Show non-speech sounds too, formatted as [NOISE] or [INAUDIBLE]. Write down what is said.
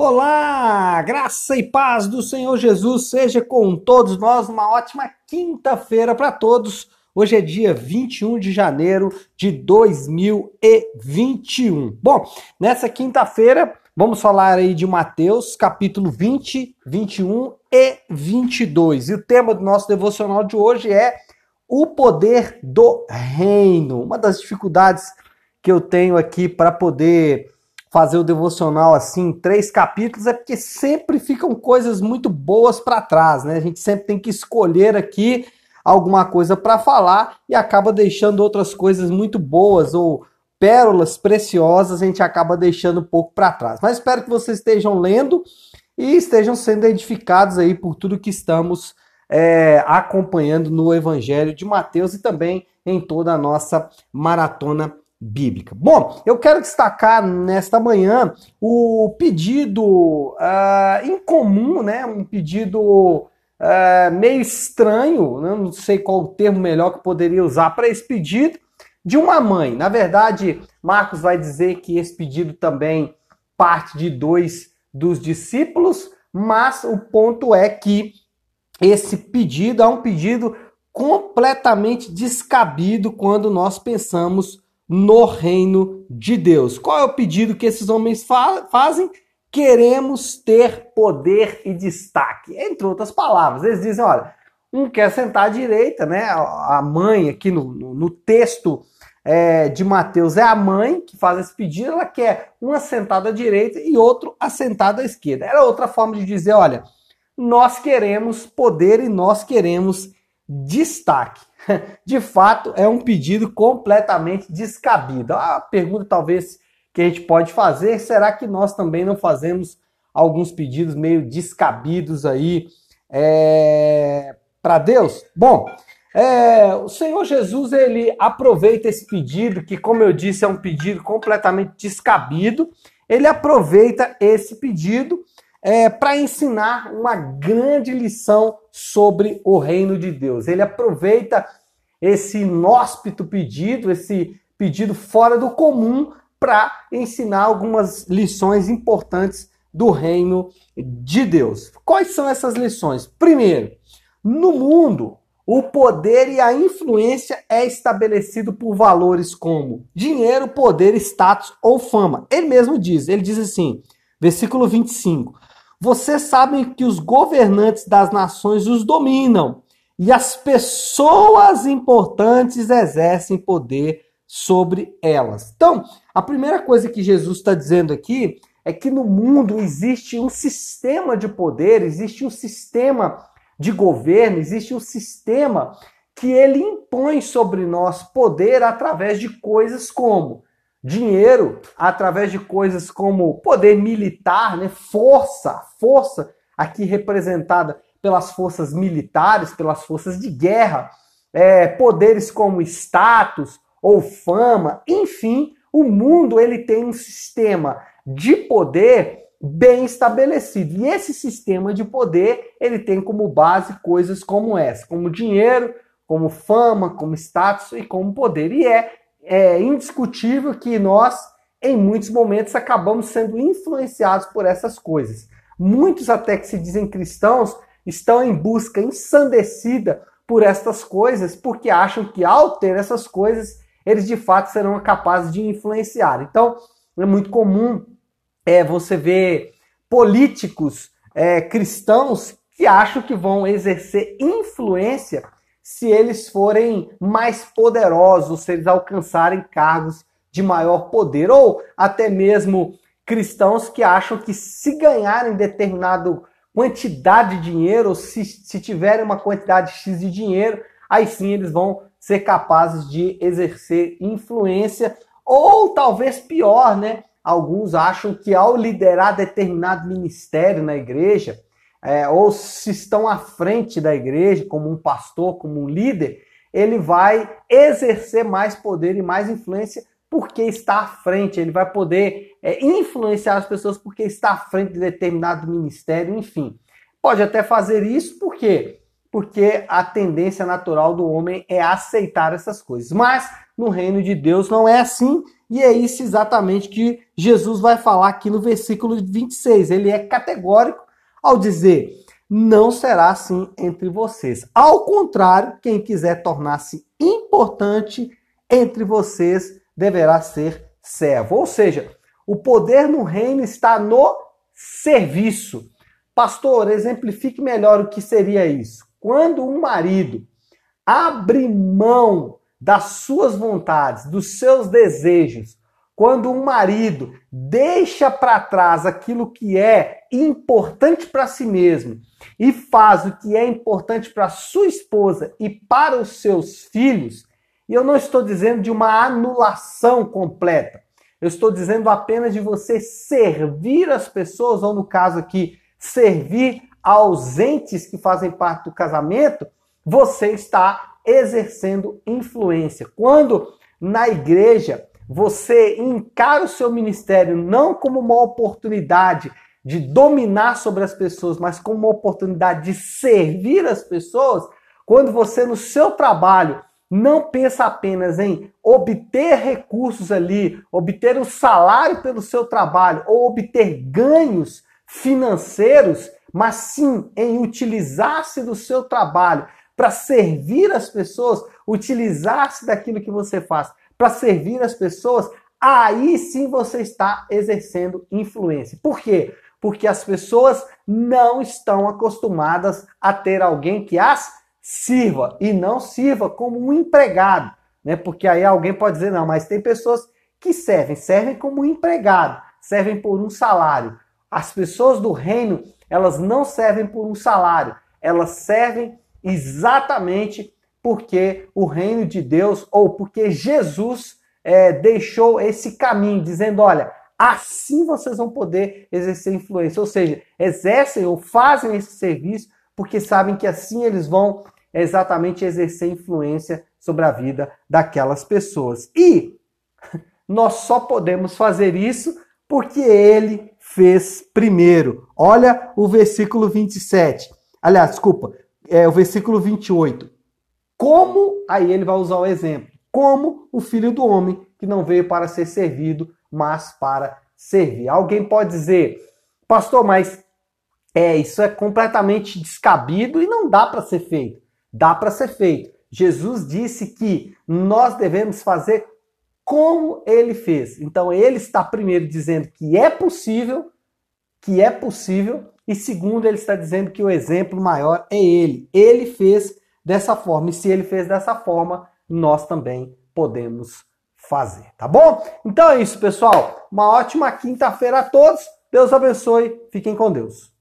Olá, graça e paz do Senhor Jesus seja com todos nós. Uma ótima quinta-feira para todos. Hoje é dia 21 de janeiro de 2021. Bom, nessa quinta-feira vamos falar aí de Mateus, capítulo 20, 21 e 22. E o tema do nosso devocional de hoje é o poder do reino. Uma das dificuldades que eu tenho aqui para poder fazer o devocional assim, três capítulos, é porque sempre ficam coisas muito boas para trás, né? A gente sempre tem que escolher aqui alguma coisa para falar e acaba deixando outras coisas muito boas ou pérolas preciosas, a gente acaba deixando um pouco para trás. Mas espero que vocês estejam lendo e estejam sendo edificados aí por tudo que estamos é, acompanhando no Evangelho de Mateus e também em toda a nossa maratona bíblica. Bom, eu quero destacar nesta manhã o pedido uh, incomum, né? Um pedido uh, meio estranho, né? não sei qual o termo melhor que poderia usar para esse pedido, de uma mãe. Na verdade, Marcos vai dizer que esse pedido também parte de dois dos discípulos, mas o ponto é que esse pedido é um pedido completamente descabido quando nós pensamos no reino de Deus. Qual é o pedido que esses homens fa fazem? Queremos ter poder e destaque. Entre outras palavras, eles dizem: olha, um quer sentar à direita, né? A mãe, aqui no, no, no texto é, de Mateus, é a mãe que faz esse pedido, ela quer um assentado à direita e outro assentado à esquerda. Era outra forma de dizer: olha, nós queremos poder e nós queremos destaque. [LAUGHS] De fato, é um pedido completamente descabido. A pergunta talvez que a gente pode fazer, será que nós também não fazemos alguns pedidos meio descabidos aí é, para Deus? Bom, é, o Senhor Jesus ele aproveita esse pedido, que como eu disse é um pedido completamente descabido, ele aproveita esse pedido é, para ensinar uma grande lição sobre o reino de Deus. Ele aproveita esse inóspito pedido, esse pedido fora do comum, para ensinar algumas lições importantes do reino de Deus. Quais são essas lições? Primeiro, no mundo, o poder e a influência é estabelecido por valores como dinheiro, poder, status ou fama. Ele mesmo diz, ele diz assim, versículo 25: vocês sabem que os governantes das nações os dominam e as pessoas importantes exercem poder sobre elas. Então, a primeira coisa que Jesus está dizendo aqui é que no mundo existe um sistema de poder, existe um sistema de governo, existe um sistema que ele impõe sobre nós poder através de coisas como dinheiro através de coisas como poder militar, né? força, força aqui representada pelas forças militares, pelas forças de guerra, é, poderes como status ou fama, enfim, o mundo ele tem um sistema de poder bem estabelecido. E esse sistema de poder, ele tem como base coisas como essa, como dinheiro, como fama, como status e como poder. E é é indiscutível que nós, em muitos momentos, acabamos sendo influenciados por essas coisas. Muitos, até que se dizem cristãos, estão em busca ensandecida por estas coisas, porque acham que ao ter essas coisas, eles de fato serão capazes de influenciar. Então, é muito comum é, você ver políticos é, cristãos que acham que vão exercer influência se eles forem mais poderosos, se eles alcançarem cargos de maior poder, ou até mesmo cristãos que acham que se ganharem determinado quantidade de dinheiro, ou se, se tiverem uma quantidade X de dinheiro, aí sim eles vão ser capazes de exercer influência, ou talvez pior, né? Alguns acham que ao liderar determinado ministério na igreja, é, ou se estão à frente da igreja, como um pastor, como um líder, ele vai exercer mais poder e mais influência porque está à frente, ele vai poder é, influenciar as pessoas porque está à frente de determinado ministério, enfim. Pode até fazer isso, por quê? Porque a tendência natural do homem é aceitar essas coisas. Mas no reino de Deus não é assim, E é isso exatamente que Jesus vai falar aqui no versículo 26. Ele é categórico ao dizer: não será assim entre vocês. Ao contrário, quem quiser tornar-se importante entre vocês deverá ser servo. Ou seja, o poder no reino está no serviço. Pastor, exemplifique melhor o que seria isso. Quando um marido abre mão das suas vontades, dos seus desejos, quando um marido deixa para trás aquilo que é importante para si mesmo e faz o que é importante para sua esposa e para os seus filhos, e eu não estou dizendo de uma anulação completa. Eu estou dizendo apenas de você servir as pessoas, ou no caso aqui, servir ausentes que fazem parte do casamento, você está exercendo influência. Quando na igreja você encara o seu ministério não como uma oportunidade de dominar sobre as pessoas, mas como uma oportunidade de servir as pessoas, quando você no seu trabalho não pensa apenas em obter recursos ali, obter um salário pelo seu trabalho ou obter ganhos financeiros, mas sim em utilizar-se do seu trabalho para servir as pessoas, utilizar-se daquilo que você faz para servir as pessoas, aí sim você está exercendo influência. Por quê? Porque as pessoas não estão acostumadas a ter alguém que as sirva e não sirva como um empregado, né? Porque aí alguém pode dizer não, mas tem pessoas que servem, servem como um empregado, servem por um salário. As pessoas do reino, elas não servem por um salário, elas servem exatamente porque o reino de Deus ou porque Jesus é, deixou esse caminho, dizendo: olha, assim vocês vão poder exercer influência, ou seja, exercem ou fazem esse serviço porque sabem que assim eles vão é exatamente exercer influência sobre a vida daquelas pessoas. E [LAUGHS] nós só podemos fazer isso porque ele fez primeiro. Olha o versículo 27. Aliás, desculpa, é o versículo 28. Como, aí ele vai usar o exemplo, como o filho do homem que não veio para ser servido, mas para servir. Alguém pode dizer, pastor, mas é, isso é completamente descabido e não dá para ser feito. Dá para ser feito. Jesus disse que nós devemos fazer como ele fez. Então ele está primeiro dizendo que é possível, que é possível, e segundo ele está dizendo que o exemplo maior é ele. Ele fez dessa forma, e se ele fez dessa forma, nós também podemos fazer, tá bom? Então é isso, pessoal. Uma ótima quinta-feira a todos. Deus abençoe. Fiquem com Deus.